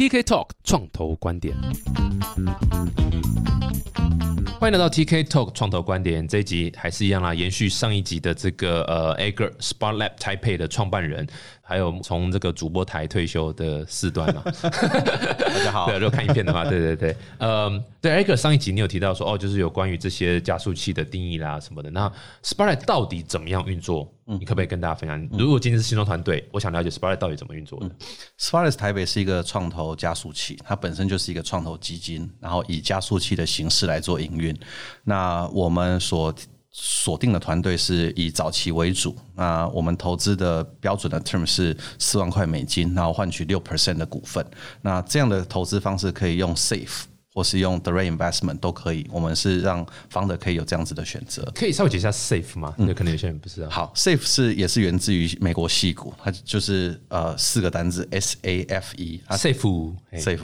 TK Talk 创投观点，欢迎来到 TK Talk 创投观点这一集还是一样啦，延续上一集的这个呃，Agar Spark Lab Taipei 的创办人。还有从这个主播台退休的四段嘛，大家好。对，如果看影片的话，对对对，嗯，对，艾克上一集你有提到说，哦，就是有关于这些加速器的定义啦什么的。那 Spark 到底怎么样运作？你可不可以跟大家分享？如果今天是新创团队，我想了解 Spark 到底怎么运作的。Spark 台北是一个创投加速器，它本身就是一个创投基金，然后以加速器的形式来做营运。那我们所锁定的团队是以早期为主，那我们投资的标准的 term 是四万块美金，然后换取六 percent 的股份。那这样的投资方式可以用 safe。或是用 direct investment 都可以，我们是让 founder 可以有这样子的选择。可以稍微解释下 safe 吗？那可能有些人不知道。好，safe 是也是源自于美国戏股，它就是呃四个单字 S A F E。safe safe，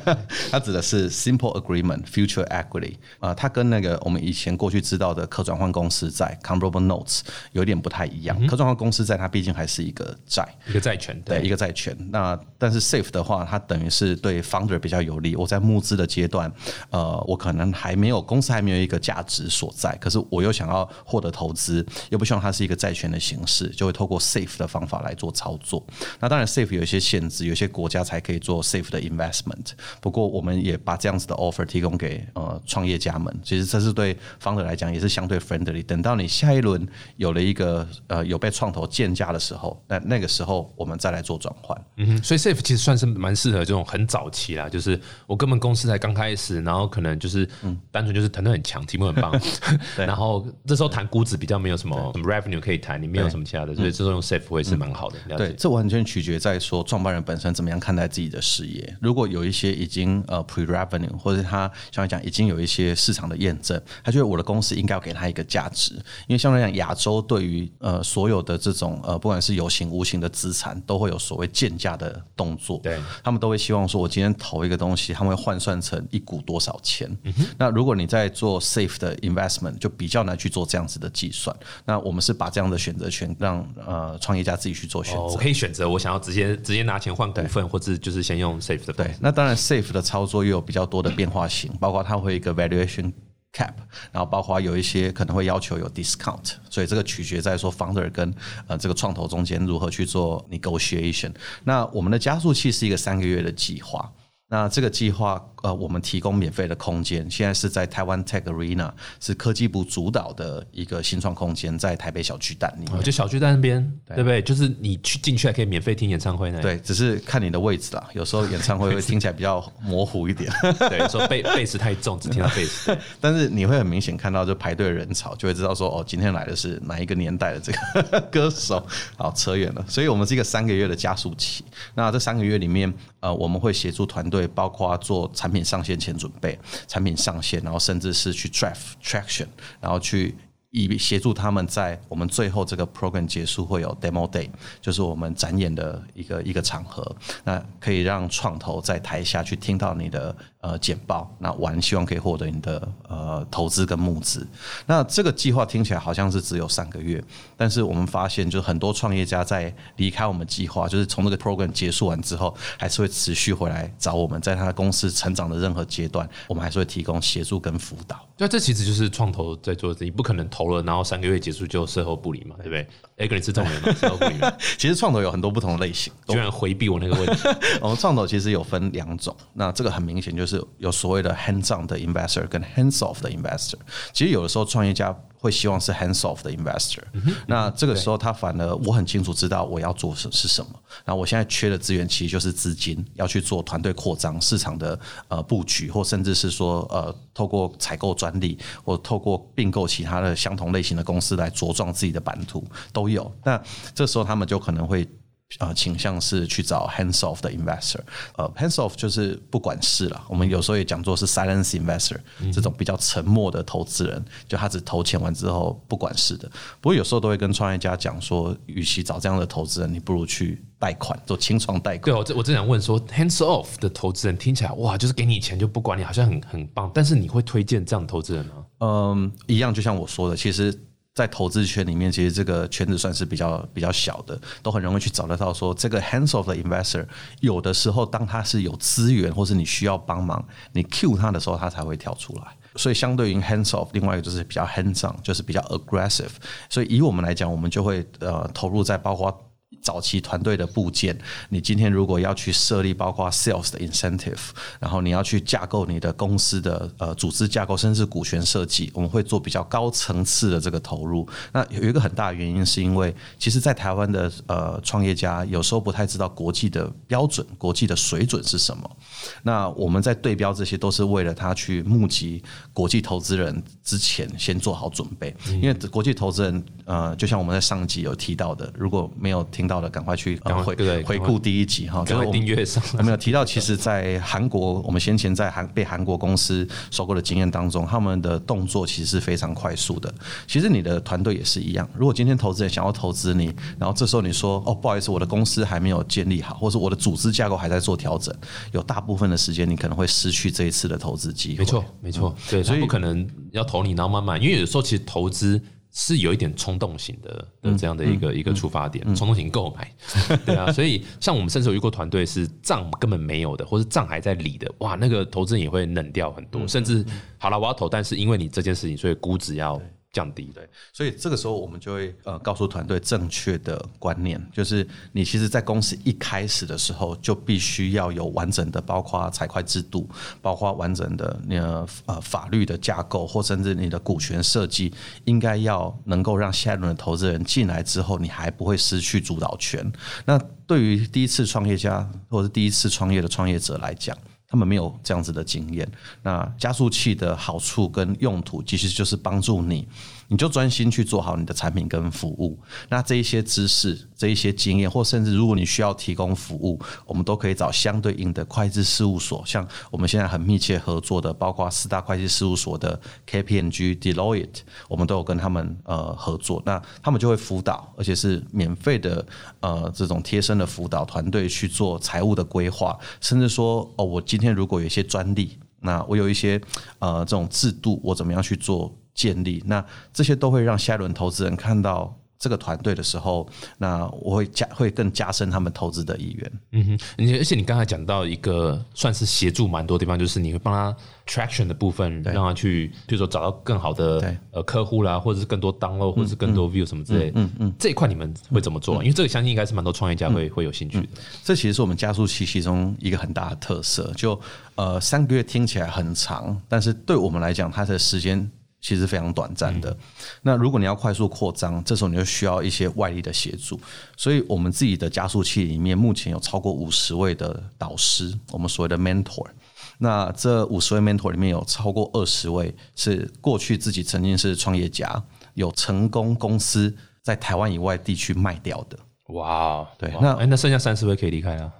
它指的是 simple agreement future equity。啊，它跟那个我们以前过去知道的可转换公司债 convertible notes 有点不太一样。可转换公司债它毕竟还是一个债，一个债权，对，一个债权。那但是 safe 的话，它等于是对 founder 比较有利。我在募资的阶段，呃，我可能还没有公司还没有一个价值所在，可是我又想要获得投资，又不希望它是一个债权的形式，就会透过 safe 的方法来做操作。那当然，safe 有一些限制，有些国家才可以做 safe 的 investment。不过，我们也把这样子的 offer 提供给呃创业家们。其实这是对方的来讲也是相对 friendly。等到你下一轮有了一个呃有被创投建价的时候，那那个时候我们再来做转换。嗯哼，所以 safe 其实算是蛮适合这种很早期啦，就是我根本公司才刚开始。然后可能就是单纯就是团队很强，题目很棒，然后这时候谈估值比较没有什么什么 revenue 可以谈，你没有什么其他的，所以这时候用 safe 会是蛮好的。对，这完全取决在说创办人本身怎么样看待自己的事业。如果有一些已经呃 pre revenue，或者他相对讲已经有一些市场的验证，他觉得我的公司应该要给他一个价值，因为相对讲亚洲对于呃所有的这种呃不管是有形无形的资产，都会有所谓建价的动作，对。他们都会希望说我今天投一个东西，他们会换算成一股多少钱。那如果你在做 safe 的 investment，就比较难去做这样子的计算。那我们是把这样的选择权让呃创业家自己去做选择。我可以选择我想要直接直接拿钱换股份，或者就是先用 safe 的。对，那当然 safe 的操作又有比较多的变化型，包括它会一个 valuation cap，然后包括有一些可能会要求有 discount，所以这个取决在说 founder 跟呃这个创投中间如何去做 negotiation。那我们的加速器是一个三个月的计划。那这个计划，呃，我们提供免费的空间，现在是在台湾 Tech Arena，是科技部主导的一个新创空间，在台北小巨蛋里面。就小巨蛋那边，对不对？就是你去进去还可以免费听演唱会呢。对，只是看你的位置啦。有时候演唱会会 听起来比较模糊一点，对，说贝贝斯太重，只听到贝斯。但是你会很明显看到，就排队人潮，就会知道说，哦，今天来的是哪一个年代的这个歌手。好，扯远了。所以我们是一个三个月的加速期。那这三个月里面，呃，我们会协助团队。包括做产品上线前准备，产品上线，然后甚至是去 drive traction，然后去。以协助他们在我们最后这个 program 结束会有 demo day，就是我们展演的一个一个场合，那可以让创投在台下去听到你的呃简报，那玩希望可以获得你的呃投资跟募资。那这个计划听起来好像是只有三个月，但是我们发现就很多创业家在离开我们计划，就是从这个 program 结束完之后，还是会持续回来找我们，在他的公司成长的任何阶段，我们还是会提供协助跟辅导。那这其实就是创投在做的，你不可能投。了，然后三个月结束就事后不理嘛，对不对？哎，跟你是重点嘛，事后不理。其实创投有很多不同的类型，居然回避我那个问题。我们创投其实有分两种，那这个很明显就是有所谓的 hands on 的 investor 跟 hands off 的 investor。其实有的时候创业家。会希望是 hands off 的 investor，那这个时候他反而我很清楚知道我要做是是什么，然后我现在缺的资源其实就是资金，要去做团队扩张、市场的呃布局，或甚至是说呃透过采购专利或透过并购其他的相同类型的公司来茁壮自己的版图都有。那这时候他们就可能会。呃，倾向是去找 hands off 的 investor，呃，hands off 就是不管事了。我们有时候也讲做是 silence investor，这种比较沉默的投资人，就他只投钱完之后不管事的。不过有时候都会跟创业家讲说，与其找这样的投资人，你不如去贷款做清创贷款。对，我我正想问说，hands off 的投资人听起来哇，就是给你钱就不管你，好像很很棒。但是你会推荐这样投资人吗？嗯，一样，就像我说的，其实。在投资圈里面，其实这个圈子算是比较比较小的，都很容易去找得到说这个 hands of the investor。有的时候，当他是有资源，或是你需要帮忙，你 cue 他的时候，他才会跳出来。所以，相对于 hands off，另外一个就是比较 hands on，就是比较 aggressive。所以，以我们来讲，我们就会呃投入在包括。早期团队的部件，你今天如果要去设立包括 sales 的 incentive，然后你要去架构你的公司的呃组织架构，甚至股权设计，我们会做比较高层次的这个投入。那有一个很大的原因，是因为其实，在台湾的呃创业家有时候不太知道国际的标准、国际的水准是什么。那我们在对标这些，都是为了他去募集国际投资人之前先做好准备，因为国际投资人呃，就像我们在上集有提到的，如果没有听到的，赶快去回回顾第一集哈，赶快订阅上。没有提到，其实，在韩国，我们先前在韩被韩国公司收购的经验当中，他们的动作其实是非常快速的。其实你的团队也是一样，如果今天投资人想要投资你，然后这时候你说哦，不好意思，我的公司还没有建立好，或者我的组织架构还在做调整，有大部分的时间你可能会失去这一次的投资机会。没错，没错，对，所以不可能要投你，然后慢慢，因为有时候其实投资。是有一点冲动型的的这样的一个一个出发点，冲动型购买，对啊，所以像我们甚至有遇过团队是账根本没有的，或是账还在理的，哇，那个投资人也会冷掉很多，甚至好了我要投，但是因为你这件事情，所以估值要。降低对，所以这个时候我们就会呃告诉团队正确的观念，就是你其实，在公司一开始的时候就必须要有完整的，包括财会制度，包括完整的那呃法律的架构，或甚至你的股权设计，应该要能够让下一轮的投资人进来之后，你还不会失去主导权。那对于第一次创业家或者第一次创业的创业者来讲，他们没有这样子的经验。那加速器的好处跟用途，其实就是帮助你。你就专心去做好你的产品跟服务，那这一些知识、这一些经验，或甚至如果你需要提供服务，我们都可以找相对应的会计事务所，像我们现在很密切合作的，包括四大会计事务所的 KPMG、Deloitte，我们都有跟他们呃合作，那他们就会辅导，而且是免费的呃这种贴身的辅导团队去做财务的规划，甚至说哦，我今天如果有一些专利，那我有一些呃这种制度，我怎么样去做？建立，那这些都会让下一轮投资人看到这个团队的时候，那我会加会更加深他们投资的意愿。嗯哼，而且你刚才讲到一个算是协助蛮多地方，就是你会帮他 traction 的部分，让他去，比如说找到更好的呃客户啦，或者是更多 download，或者是更多 view 什么之类。嗯嗯，这一块你们会怎么做？因为这个相信应该是蛮多创业家会会有兴趣的。这其实是我们加速器其中一个很大的特色。就呃三个月听起来很长，但是对我们来讲，它的时间。其实非常短暂的。那如果你要快速扩张，这时候你就需要一些外力的协助。所以，我们自己的加速器里面目前有超过五十位的导师，我们所谓的 mentor。那这五十位 mentor 里面有超过二十位是过去自己曾经是创业家，有成功公司在台湾以外地区卖掉的。哇，对，那哎，那剩下三十位可以离开了，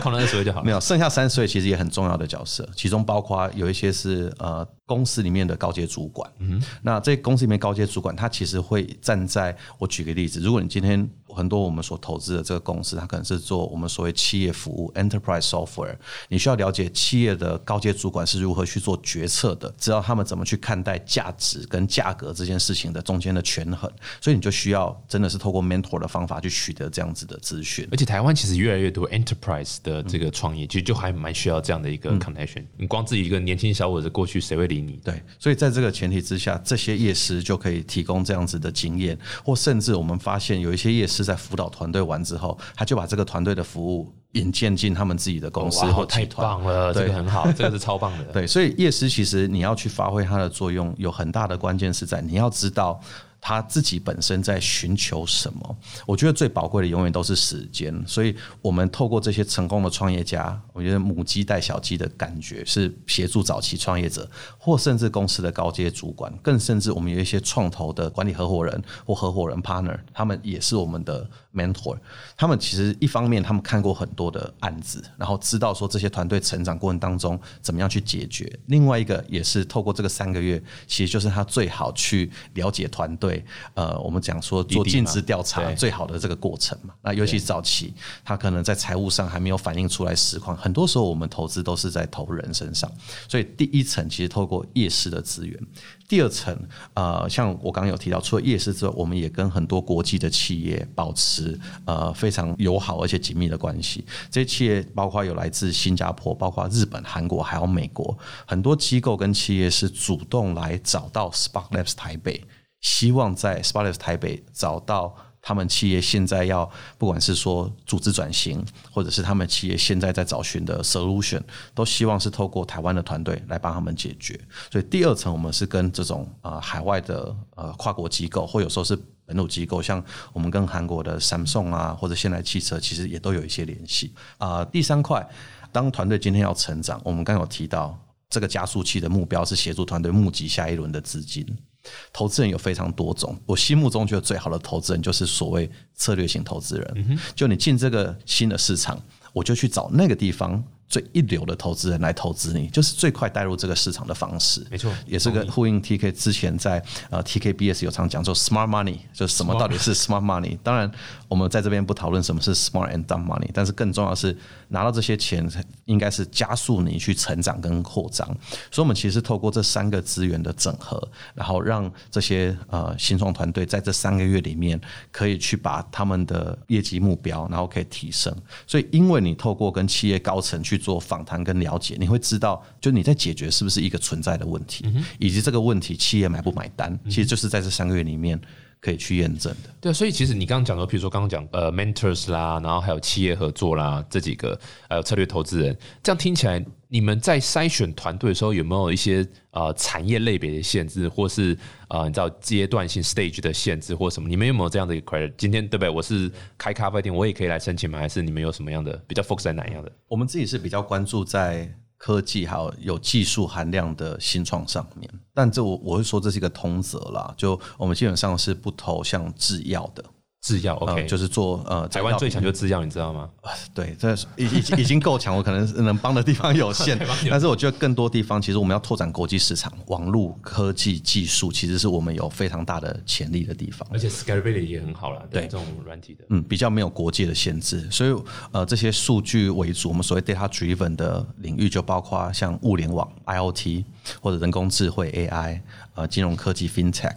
靠那二十位就好了。没有，剩下三十位其实也很重要的角色，其中包括有一些是呃。公司里面的高阶主管，嗯，那这公司里面高阶主管，他其实会站在我举个例子，如果你今天很多我们所投资的这个公司，它可能是做我们所谓企业服务 （enterprise software），你需要了解企业的高阶主管是如何去做决策的，知道他们怎么去看待价值跟价格这件事情的中间的权衡，所以你就需要真的是透过 mentor 的方法去取得这样子的资讯。而且台湾其实越来越多 enterprise 的这个创业，其实就还蛮需要这样的一个 connection。你光自己一个年轻小伙子过去，谁会理你？对，所以在这个前提之下，这些业师就可以提供这样子的经验，或甚至我们发现有一些业师在辅导团队完之后，他就把这个团队的服务引荐进他们自己的公司或太棒了，这个很好，这个是超棒的。对，所以夜师其实你要去发挥它的作用，有很大的关键是在你要知道。他自己本身在寻求什么？我觉得最宝贵的永远都是时间。所以，我们透过这些成功的创业家，我觉得母鸡带小鸡的感觉是协助早期创业者，或甚至公司的高阶主管，更甚至我们有一些创投的管理合伙人或合伙人 partner，他们也是我们的 mentor。他们其实一方面他们看过很多的案子，然后知道说这些团队成长过程当中怎么样去解决；另外一个也是透过这个三个月，其实就是他最好去了解团队。队，呃，我们讲说做尽职调查最好的这个过程嘛。那尤其早期，他可能在财务上还没有反映出来实况，很多时候我们投资都是在投人身上，所以第一层其实透过夜市的资源，第二层，呃，像我刚刚有提到，除了夜市之外，我们也跟很多国际的企业保持呃非常友好而且紧密的关系。这些企业包括有来自新加坡，包括日本、韩国，还有美国，很多机构跟企业是主动来找到 Spark Labs 台北，希望在 Spark Labs 台北找到。他们企业现在要，不管是说组织转型，或者是他们企业现在在找寻的 solution，都希望是透过台湾的团队来帮他们解决。所以第二层，我们是跟这种呃海外的呃跨国机构，或有时候是本土机构，像我们跟韩国的 Samsung 啊，或者现代汽车，其实也都有一些联系。啊、第三块，当团队今天要成长，我们刚有提到这个加速器的目标是协助团队募集下一轮的资金。投资人有非常多种，我心目中觉得最好的投资人就是所谓策略型投资人。就你进这个新的市场，我就去找那个地方最一流的投资人来投资你，就是最快带入这个市场的方式。没错也是个呼应 TK 之前在呃 TKBS 有常讲说 smart money，就是什么到底是 smart money。当然，我们在这边不讨论什么是 smart and dumb money，但是更重要的是拿到这些钱，应该是加速你去成长跟扩张。所以，我们其实透过这三个资源的整合，然后让这些呃新创团队在这三个月里面可以去把他们的业绩目标，然后可以提升。所以，因为你透过跟企业高层去做访谈跟了解，你会知道，就你在解决是不是一个存在的问题，以及这个问题企业买不买单，其实就是在这三个月里面可以去验证的。对，所以其实你刚刚讲的，比如说刚刚讲呃 mentors 啦，然后还有企业合作啦，这几个还有策略投资人，这样听起来，你们在筛选团队的时候有没有一些呃产业类别的限制，或是呃你知道阶段性 stage 的限制或什么？你们有没有这样的一个 credit？今天对不对？我是开咖啡店，我也可以来申请吗？还是你们有什么样的比较 focus 在哪样的？我们自己是比较关注在科技还有有技术含量的新创上面，但这我我会说这是一个通则啦，就我们基本上是不投像制药的。制药呃 OK，就是做呃，台湾最强就就是制药，你知道吗？对，这已已经已经够强，我可能是能帮的地方有限，但是我觉得更多地方其实我们要拓展国际市场，网络科技技术其实是我们有非常大的潜力的地方。而且 scalability 也很好了，对对这种软体的。嗯，比较没有国界的限制，所以呃，这些数据为主，我们所谓 data driven 的领域就包括像物联网 IOT 或者人工智慧 AI，呃，金融科技 FinTech，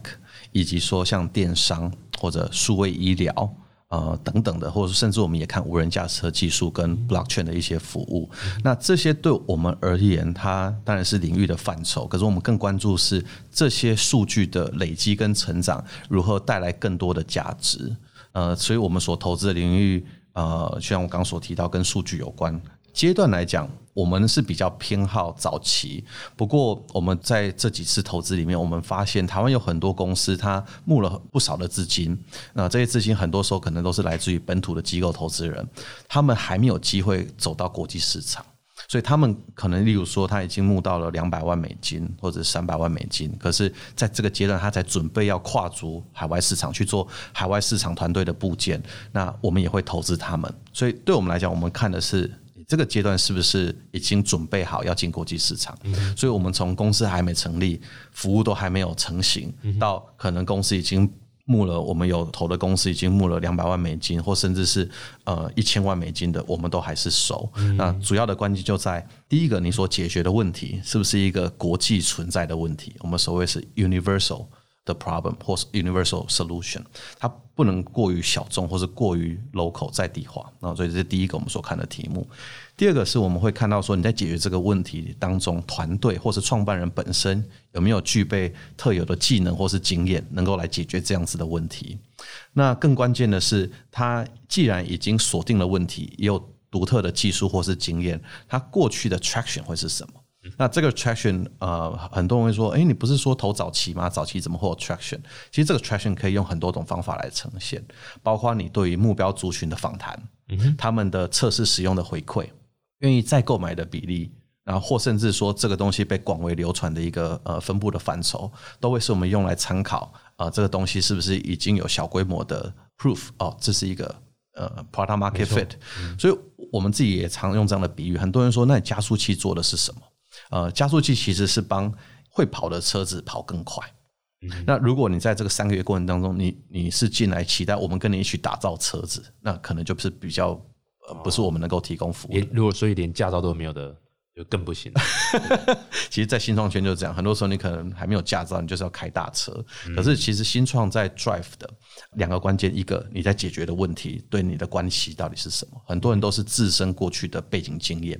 以及说像电商或者数位医疗。呃，等等的，或者甚至我们也看无人驾驶车技术跟 blockchain 的一些服务。那这些对我们而言，它当然是领域的范畴，可是我们更关注是这些数据的累积跟成长如何带来更多的价值。呃，所以我们所投资的领域，呃，就像我刚所提到，跟数据有关。阶段来讲，我们是比较偏好早期。不过，我们在这几次投资里面，我们发现台湾有很多公司，它募了不少的资金。那这些资金很多时候可能都是来自于本土的机构投资人，他们还没有机会走到国际市场。所以他们可能，例如说，他已经募到了两百万美金或者三百万美金，可是在这个阶段，他才准备要跨足海外市场去做海外市场团队的部件，那我们也会投资他们。所以对我们来讲，我们看的是这个阶段是不是已经准备好要进国际市场。所以我们从公司还没成立，服务都还没有成型，到可能公司已经。募了，我们有投的公司已经募了两百万美金，或甚至是呃一千万美金的，我们都还是熟。那主要的关键就在第一个，你所解决的问题是不是一个国际存在的问题？我们所谓是 universal 的 problem 或是 universal solution，它不能过于小众或是过于 local 在地化。那所以这是第一个我们所看的题目。第二个是我们会看到说你在解决这个问题当中，团队或是创办人本身有没有具备特有的技能或是经验，能够来解决这样子的问题。那更关键的是，他既然已经锁定了问题，也有独特的技术或是经验，他过去的 traction 会是什么？那这个 traction，呃，很多人会说，诶，你不是说投早期吗？早期怎么会有 traction？其实这个 traction 可以用很多种方法来呈现，包括你对于目标族群的访谈，他们的测试使用的回馈，愿意再购买的比例，然后或甚至说这个东西被广为流传的一个呃分布的范畴，都会是我们用来参考啊、呃，这个东西是不是已经有小规模的 proof 哦，这是一个呃 product market fit，、所以我们自己也常用这样的比喻。很多人说，那你加速器做的是什么？呃，加速器其实是帮会跑的车子跑更快。那如果你在这个三个月过程当中，你你是进来期待我们跟你一起打造车子，那可能就是比较呃不是我们能够提供服务如果所以连驾照都没有的，就更不行。其实，在新创圈就是这样，很多时候你可能还没有驾照，你就是要开大车。可是，其实新创在 drive 的两个关键，一个你在解决的问题对你的关系到底是什么？很多人都是自身过去的背景经验。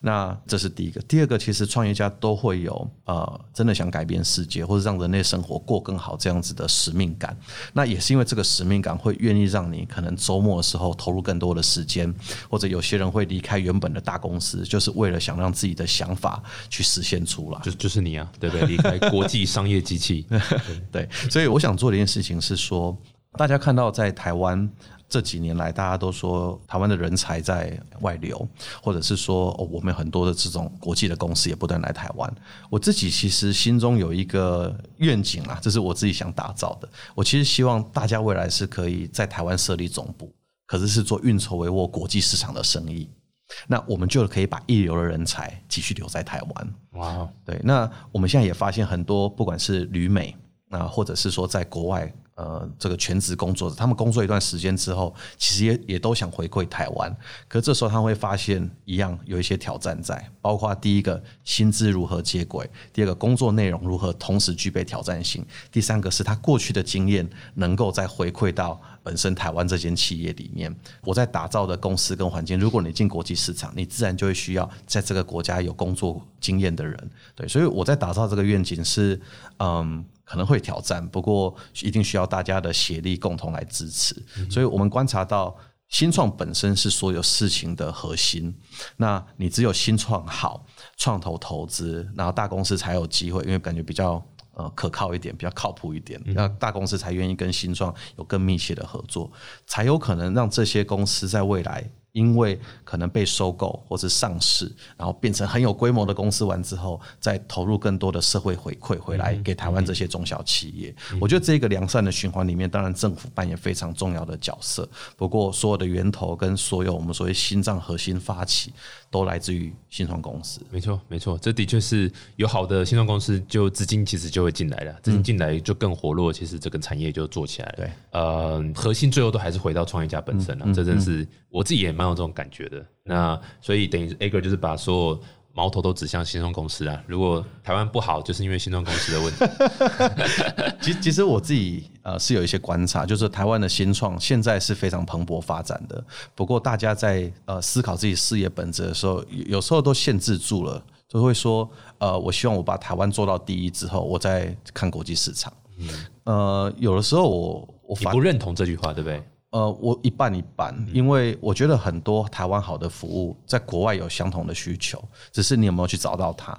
那这是第一个。第二个，其实创业家都会有呃，真的想改变世界或者让人类生活过更好这样子的使命感。那也是因为这个使命感，会愿意让你可能周末的时候投入更多的时间，或者有些人会离开原本的大公司，就是为了想让自己的想法去实现出来。就就是你啊，对不对？离开国际商业机器，对，所以我想做的一件事情是说，大家看到在台湾这几年来，大家都说台湾的人才在外流，或者是说哦，我们很多的这种国际的公司也不断来台湾。我自己其实心中有一个愿景啊，这是我自己想打造的。我其实希望大家未来是可以在台湾设立总部，可是是做运筹帷幄国际市场的生意。那我们就可以把一流的人才继续留在台湾。哇，对，那我们现在也发现很多，不管是旅美啊，或者是说在国外。呃，这个全职工作者，他们工作一段时间之后，其实也也都想回馈台湾。可这时候他会发现，一样有一些挑战在，包括第一个薪资如何接轨，第二个工作内容如何同时具备挑战性，第三个是他过去的经验能够再回馈到本身台湾这间企业里面。我在打造的公司跟环境，如果你进国际市场，你自然就会需要在这个国家有工作经验的人。对，所以我在打造这个愿景是，嗯。可能会挑战，不过一定需要大家的协力共同来支持。所以我们观察到，新创本身是所有事情的核心。那你只有新创好，创投投资，然后大公司才有机会，因为感觉比较呃可靠一点，比较靠谱一点。那大公司才愿意跟新创有更密切的合作，才有可能让这些公司在未来。因为可能被收购或是上市，然后变成很有规模的公司完之后，再投入更多的社会回馈回来给台湾这些中小企业。我觉得这个良善的循环里面，当然政府扮演非常重要的角色。不过，所有的源头跟所有我们所谓心脏核心发起。都来自于新创公司，没错，没错，这的确是有好的新创公司，就资金其实就会进来了，资金进来就更活络，其实这个产业就做起来了。对，呃，核心最后都还是回到创业家本身了，这真是我自己也蛮有这种感觉的。那所以等于 A 哥就是把所有。矛头都指向新创公司啊！如果台湾不好，就是因为新创公司的问题。其实，其实我自己呃是有一些观察，就是台湾的新创现在是非常蓬勃发展的。不过，大家在呃思考自己事业本质的时候，有时候都限制住了，就会说呃，我希望我把台湾做到第一之后，我再看国际市场。嗯，呃，有的时候我我不认同这句话，对不对？呃，我一半一半，因为我觉得很多台湾好的服务在国外有相同的需求，只是你有没有去找到它。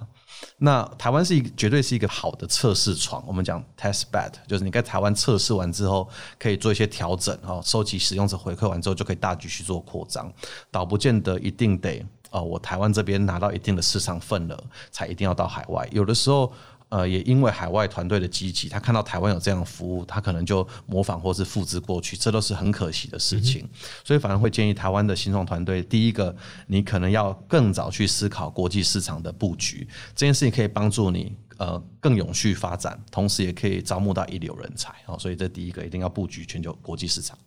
那台湾是一个绝对是一个好的测试床，我们讲 test bed，就是你在台湾测试完之后，可以做一些调整，然后收集使用者回馈完之后，就可以大举去做扩张，倒不见得一定得呃，我台湾这边拿到一定的市场份额，才一定要到海外，有的时候。呃，也因为海外团队的积极，他看到台湾有这样的服务，他可能就模仿或是复制过去，这都是很可惜的事情。所以反而会建议台湾的新创团队，第一个，你可能要更早去思考国际市场的布局，这件事情可以帮助你呃更永续发展，同时也可以招募到一流人才。好，所以这第一个一定要布局全球国际市场。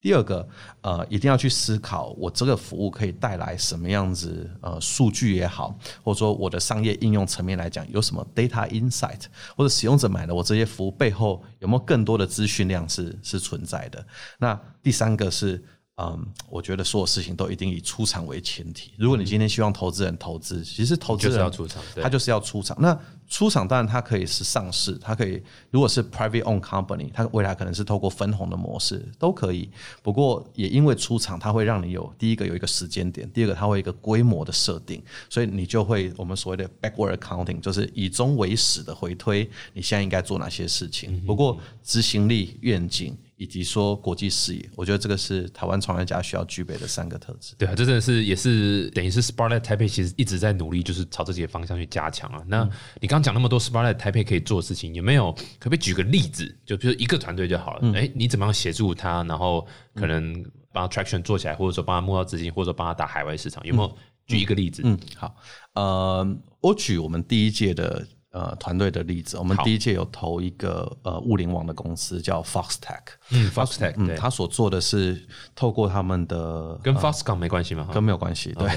第二个，呃，一定要去思考，我这个服务可以带来什么样子，呃，数据也好，或者说我的商业应用层面来讲，有什么 data insight，或者使用者买了我这些服务背后有没有更多的资讯量是是存在的。那第三个是。嗯，我觉得所有事情都一定以出场为前提。如果你今天希望投资人投资，其实投资人要出场，他就是要出场。那出场当然它可以是上市，它可以如果是 private owned company，它未来可能是透过分红的模式都可以。不过也因为出场，它会让你有第一个有一个时间点，第二个它会一个规模的设定，所以你就会我们所谓的 backward accounting，就是以终为始的回推，你现在应该做哪些事情。不过执行力愿景。以及说国际视野，我觉得这个是台湾创业家需要具备的三个特质。对啊，这真的是也是等于是 Sparlet Taipei 其实一直在努力，就是朝这些方向去加强啊。那你刚刚讲那么多 Sparlet Taipei 可以做的事情，有没有可不可以举个例子？就比如一个团队就好了。哎，你怎么样协助他，然后可能帮 Traction 做起来，或者说帮他募到资金，或者说帮他打海外市场？有没有举一个例子？嗯，好，呃，我举我们第一届的。呃团队的例子。我们第一届有投一个呃物联网的公司叫 Foxtech，嗯，Foxtech，嗯，对，他所做的是透过他们的跟 Foxconn 没关系吗？跟没有关系，对，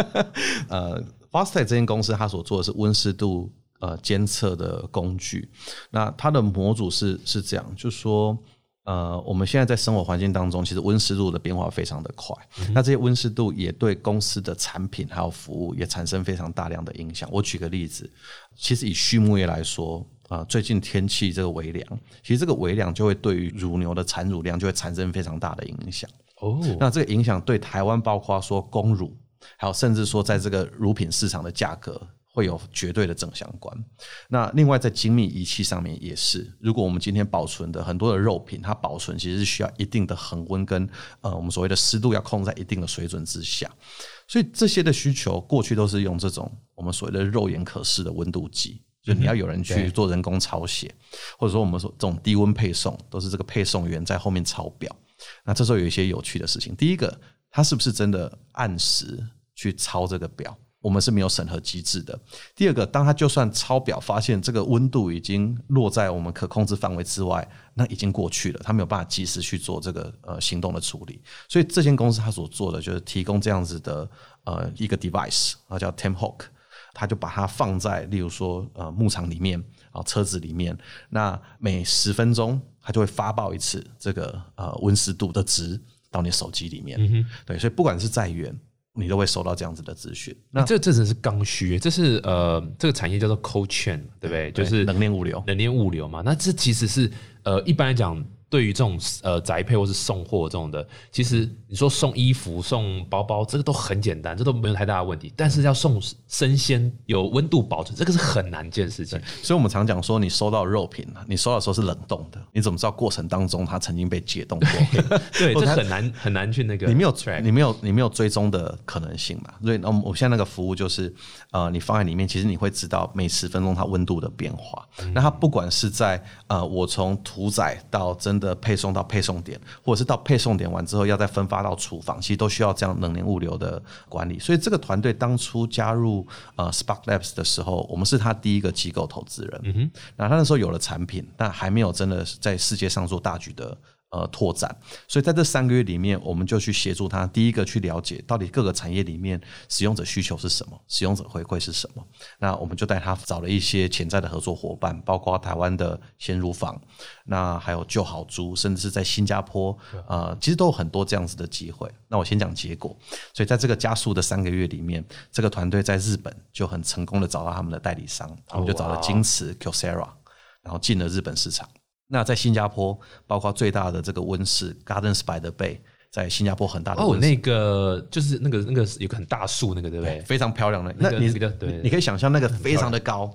呃，Foxtech 这间公司它所做的是温湿度呃监测的工具，那它的模组是是这样，就是说。呃，我们现在在生活环境当中，其实温湿度的变化非常的快。那这些温湿度也对公司的产品还有服务也产生非常大量的影响。我举个例子，其实以畜牧业来说，啊，最近天气这个微凉，其实这个微凉就会对于乳牛的产乳量就会产生非常大的影响。哦，那这个影响对台湾，包括说公乳，还有甚至说在这个乳品市场的价格。会有绝对的正相关。那另外在精密仪器上面也是，如果我们今天保存的很多的肉品，它保存其实是需要一定的恒温跟呃我们所谓的湿度要控在一定的水准之下。所以这些的需求过去都是用这种我们所谓的肉眼可视的温度计，就你要有人去做人工抄写，或者说我们说这种低温配送，都是这个配送员在后面抄表。那这时候有一些有趣的事情，第一个，他是不是真的按时去抄这个表？我们是没有审核机制的。第二个，当他就算抄表发现这个温度已经落在我们可控制范围之外，那已经过去了，他没有办法及时去做这个呃行动的处理。所以这间公司他所做的就是提供这样子的呃一个 device 啊，叫 Tem Hawk，他就把它放在例如说呃牧场里面啊车子里面，那每十分钟它就会发报一次这个呃温湿度的值到你手机里面。对，所以不管是在远。你都会收到这样子的资讯，那这这只是刚需，这是呃，这个产业叫做 cold chain，对不对？就是冷链物流，冷链物流嘛。那这其实是呃，一般来讲。对于这种呃宅配或是送货这种的，其实你说送衣服、送包包，这个都很简单，这都没有太大的问题。但是要送生鲜、有温度保存，这个是很难件事情。所以我们常讲说，你收到肉品，你收到的时候是冷冻的，你怎么知道过程当中它曾经被解冻过？对，这很难很难去那个。你没有你没有你没有追踪的可能性嘛？所以，那我现在那个服务就是，呃，你放在里面，其实你会知道每十分钟它温度的变化。那它不管是在呃，我从屠宰到真的配送到配送点，或者是到配送点完之后要再分发到厨房，其实都需要这样冷链物流的管理。所以这个团队当初加入呃 Spark Labs 的时候，我们是他第一个机构投资人。嗯哼，那他那时候有了产品，但还没有真的在世界上做大局的。呃，拓展，所以在这三个月里面，我们就去协助他。第一个去了解到底各个产业里面使用者需求是什么，使用者回馈是什么。那我们就带他找了一些潜在的合作伙伴，包括台湾的鲜乳坊，那还有旧好猪，甚至是在新加坡，呃，其实都有很多这样子的机会。那我先讲结果。所以在这个加速的三个月里面，这个团队在日本就很成功的找到他们的代理商，我们就找了京瓷 Kyocera，然后进了日本市场。那在新加坡，包括最大的这个温室 Gardens by the Bay，在新加坡很大的哦，那个就是那个那个有个很大树那个对不对？非常漂亮的，那你对，你可以想象那个非常的高，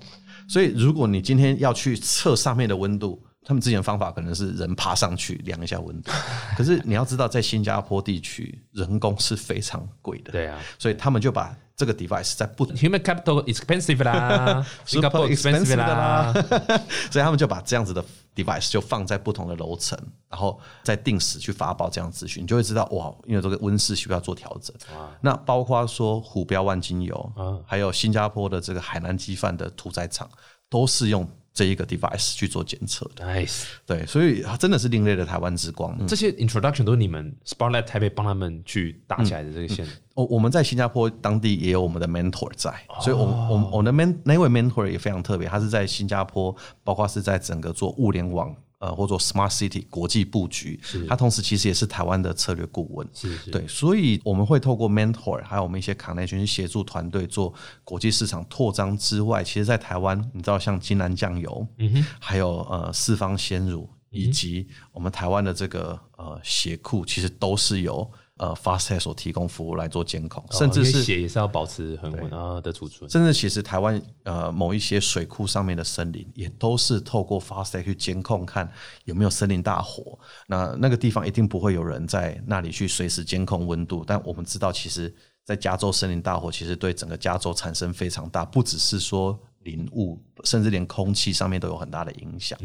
所以如果你今天要去测上面的温度，他们之前的方法可能是人爬上去量一下温度，可是你要知道，在新加坡地区人工是非常贵的，对啊，所以他们就把。这个 device 在不 human capital expensive 啦，super expensive 啦，所以他们就把这样子的 device 就放在不同的楼层，然后再定时去发报这样资讯，你就会知道哇，因为这个温室需要做调整。那包括说虎标万金油，还有新加坡的这个海南鸡饭的屠宰场，都是用。这一个 device 去做检测的，nice，对，所以真的是另类的台湾之光。这些 introduction 都是你们 Sparklet 台北帮他们去搭起来的这个线。我我们在新加坡当地也有我们的 mentor 在，所以，我我我的 men 那位 mentor 也非常特别，他是在新加坡，包括是在整个做物联网。呃，或者 smart city 国际布局，他同时其实也是台湾的策略顾问，对，所以我们会透过 mentor，还有我们一些 connection 去协助团队做国际市场扩张之外，其实，在台湾，你知道像金兰酱油，嗯哼，还有呃四方鲜乳，以及我们台湾的这个呃鞋库，其实都是有。呃，Fast 所提供服务来做监控，甚至是血也是要保持很稳啊的储存。甚至其实台湾呃某一些水库上面的森林，也都是透过 Fast 去监控，看有没有森林大火。那那个地方一定不会有人在那里去随时监控温度。但我们知道，其实，在加州森林大火，其实对整个加州产生非常大，不只是说林雾，甚至连空气上面都有很大的影响。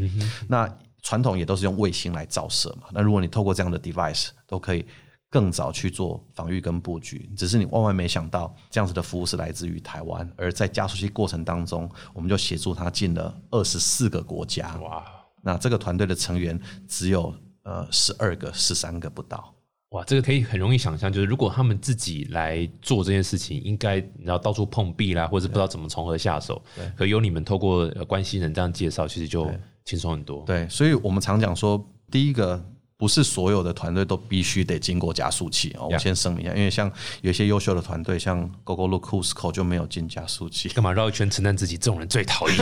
那传统也都是用卫星来照射嘛。那如果你透过这样的 device，都可以。更早去做防御跟布局，只是你万万没想到，这样子的服务是来自于台湾，而在加速器过程当中，我们就协助他进了二十四个国家。哇！那这个团队的成员只有呃十二个、十三个不到。哇，这个可以很容易想象，就是如果他们自己来做这件事情，应该然后到处碰壁啦，或者不知道怎么从何下手。对，可有你们透过关系人这样介绍，其实就轻松很多。对，所以我们常讲说，第一个。不是所有的团队都必须得经过加速器哦，我先声明一下，因为像有一些优秀的团队，像 Google、Cusco 就没有进加速器。干嘛绕一圈承担自己？这种人最讨厌。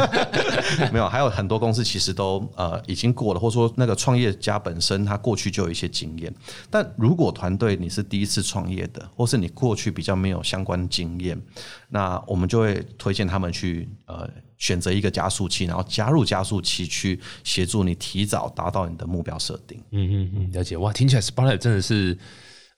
没有，还有很多公司其实都呃已经过了，或者说那个创业家本身他过去就有一些经验。但如果团队你是第一次创业的，或是你过去比较没有相关经验，那我们就会推荐他们去呃。选择一个加速器，然后加入加速器去协助你提早达到你的目标设定。嗯嗯嗯，了解哇，听起来 Spotlight 真的是。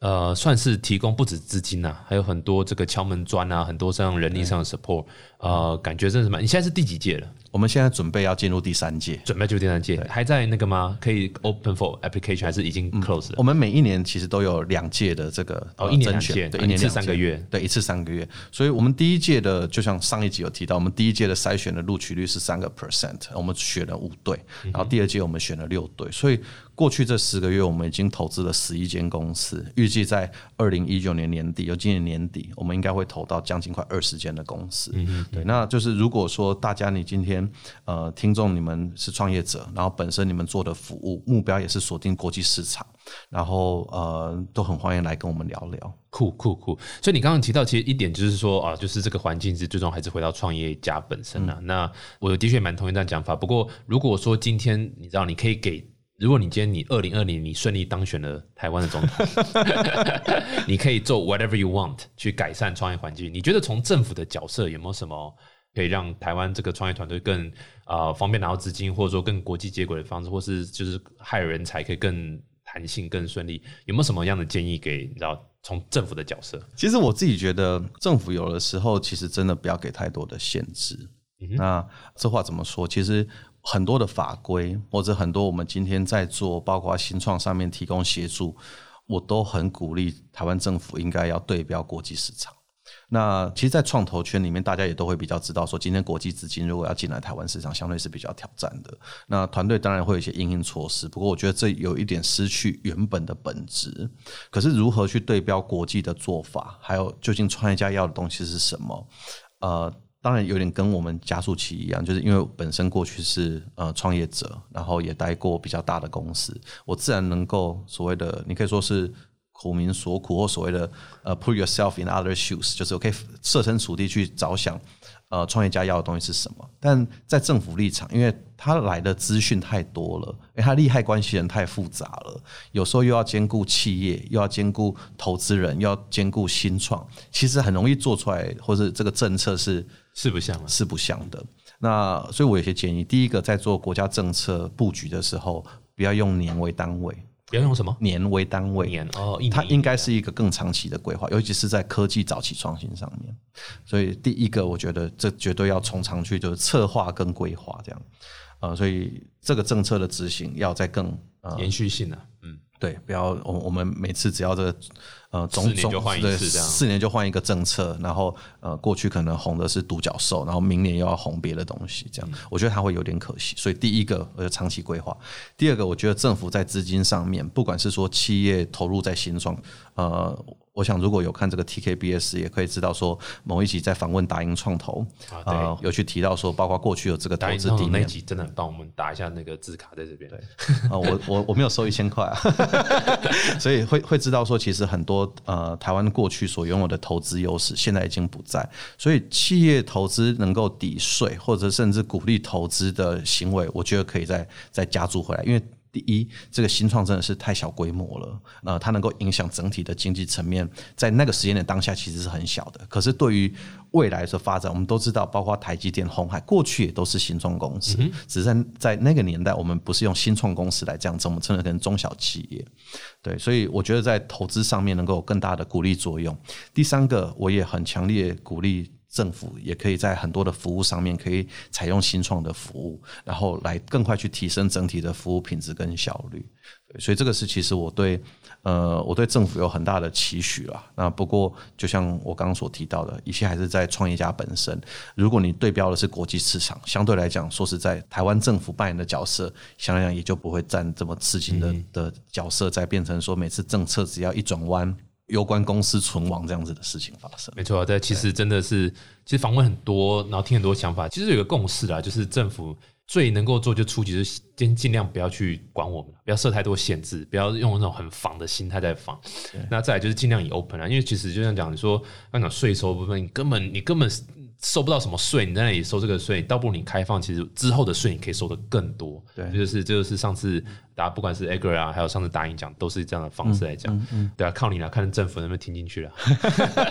呃，算是提供不止资金呐，还有很多这个敲门砖啊，很多这样人力上的 support，呃，感觉真的是蛮。你现在是第几届了？我们现在准备要进入第三届，准备进入第三届，还在那个吗？可以 open for application 还是已经 close 了？我们每一年其实都有两届的这个哦，一年两届，对，一年次三个月，对，一次三个月。所以，我们第一届的，就像上一集有提到，我们第一届的筛选的录取率是三个 percent，我们选了五队，然后第二届我们选了六队，所以。过去这十个月，我们已经投资了十一间公司，预计在二零一九年年底，有今年年底，我们应该会投到将近快二十间的公司。嗯对，那就是如果说大家你今天呃听众你们是创业者，然后本身你们做的服务目标也是锁定国际市场，然后呃都很欢迎来跟我们聊聊。酷酷酷！所以你刚刚提到，其实一点就是说啊，就是这个环境是最终还是回到创业家本身啊。那我的确蛮同意这样讲法。不过如果说今天你知道你可以给。如果你今天你二零二零你顺利当选了台湾的总统，你可以做 whatever you want 去改善创业环境。你觉得从政府的角色有没有什么可以让台湾这个创业团队更啊方便拿到资金，或者说更国际接轨的方式，或是就是害人才可以更弹性、更顺利？有没有什么样的建议给你知道从政府的角色？其实我自己觉得政府有的时候其实真的不要给太多的限制。那这话怎么说？其实。很多的法规，或者很多我们今天在做，包括新创上面提供协助，我都很鼓励台湾政府应该要对标国际市场。那其实，在创投圈里面，大家也都会比较知道，说今天国际资金如果要进来台湾市场，相对是比较挑战的。那团队当然会有一些应应措施，不过我觉得这有一点失去原本的本质。可是如何去对标国际的做法，还有究竟创业家要的东西是什么？呃。当然有点跟我们加速器一样，就是因为本身过去是呃创业者，然后也待过比较大的公司，我自然能够所谓的你可以说是苦民所苦，或所谓的呃 put yourself in other shoes，就是我可以设身处地去着想。呃，创业家要的东西是什么？但在政府立场，因为他来的资讯太多了，因为他利害关系人太复杂了，有时候又要兼顾企业，又要兼顾投资人，又要兼顾新创，其实很容易做出来，或者这个政策是四不像，四不像的。那所以我有些建议，第一个，在做国家政策布局的时候，不要用年为单位。要用什么年为单位？年哦，它应该是一个更长期的规划，尤其是在科技早期创新上面。所以第一个，我觉得这绝对要从长去就是策划跟规划这样。呃，所以这个政策的执行要再更延续性的，嗯，对，不要我我们每次只要这个。呃，四年就换一次，这样四年就换一个政策，然后呃，过去可能红的是独角兽，然后明年又要红别的东西，这样我觉得它会有点可惜。所以第一个，我长期规划；第二个，我觉得政府在资金上面，不管是说企业投入在新创，呃。我想，如果有看这个 TKBS，也可以知道说，某一集在访问达英创投啊，有去提到说，包括过去有这个投资底那集，真的帮我们打一下那个字卡在这边。对啊，我我我没有收一千块啊，所以会会知道说，其实很多呃台湾过去所拥有的投资优势，现在已经不在。所以企业投资能够抵税，或者甚至鼓励投资的行为，我觉得可以再再加注回来，因为。第一，这个新创真的是太小规模了，呃，它能够影响整体的经济层面，在那个时间点当下其实是很小的。可是对于未来的发展，我们都知道，包括台积电、红海，过去也都是新创公司，只是在在那个年代，我们不是用新创公司来这样子，我们称的可能中小企业。对，所以我觉得在投资上面能够有更大的鼓励作用。第三个，我也很强烈鼓励。政府也可以在很多的服务上面可以采用新创的服务，然后来更快去提升整体的服务品质跟效率。所以这个是其实我对呃我对政府有很大的期许啦。那不过就像我刚刚所提到的，一切还是在创业家本身。如果你对标的是国际市场，相对来讲，说实在，台湾政府扮演的角色，想想也就不会占这么刺激的的角色，再变成说每次政策只要一转弯。有关公司存亡这样子的事情发生，没错。但其实真的是，其实访问很多，然后听很多想法。其实有个共识啦，就是政府最能够做就初级是尽尽量不要去管我们，不要设太多限制，不要用那种很防的心态在防。那再来就是尽量以 open 啊，因为其实就像讲你说刚讲税收部分，你根本你根本收不到什么税，你在那里收这个税，倒不如你开放，其实之后的税你可以收的更多。对，就是这就是上次。大家不管是 Agger 啊，还有上次答应讲，都是这样的方式来讲，对啊，靠你了，看政府能不能听进去了。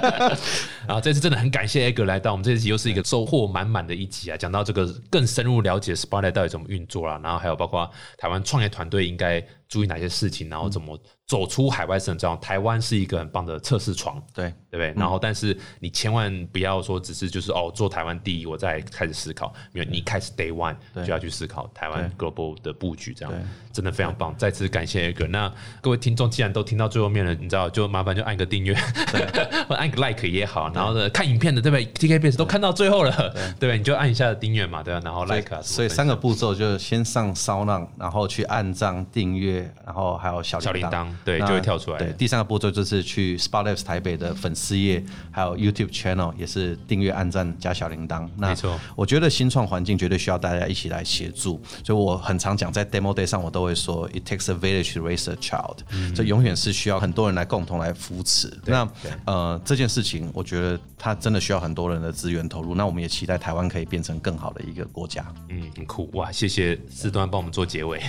然后这次真的很感谢 Agger 来到我们这一集，又是一个收获满满的一集啊！讲到这个更深入了解 Spotlight 到底怎么运作啦，然后还有包括台湾创业团队应该注意哪些事情，然后怎么走出海外市场。台湾是一个很棒的测试床，对对不对？然后但是你千万不要说只是就是哦做台湾第一，我再开始思考，因为你开始 Day One 就要去思考台湾 Global 的布局，这样真的。非常棒，再次感谢哥。那各位听众，既然都听到最后面了，你知道，就麻烦就按个订阅，或按个 like 也好。然后呢，看影片的对不对？TKBS 都看到最后了，对不对？你就按一下订阅嘛，对吧？然后 like。所以三个步骤就是先上骚浪，然后去按赞订阅，然后还有小小铃铛，对，就会跳出来。对，第三个步骤就是去 Spotlight 台北的粉丝页，还有 YouTube channel 也是订阅、按赞加小铃铛。那没错，我觉得新创环境绝对需要大家一起来协助，所以我很常讲，在 Demo Day 上我都会。说，it takes a village to raise a child，这永远是需要很多人来共同来扶持。那呃，这件事情，我觉得它真的需要很多人的资源投入。那我们也期待台湾可以变成更好的一个国家。嗯，很酷哇！谢谢四端帮我们做结尾，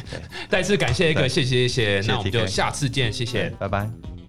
再次感谢一个，谢谢谢谢。那我们就下次见，谢谢，拜拜。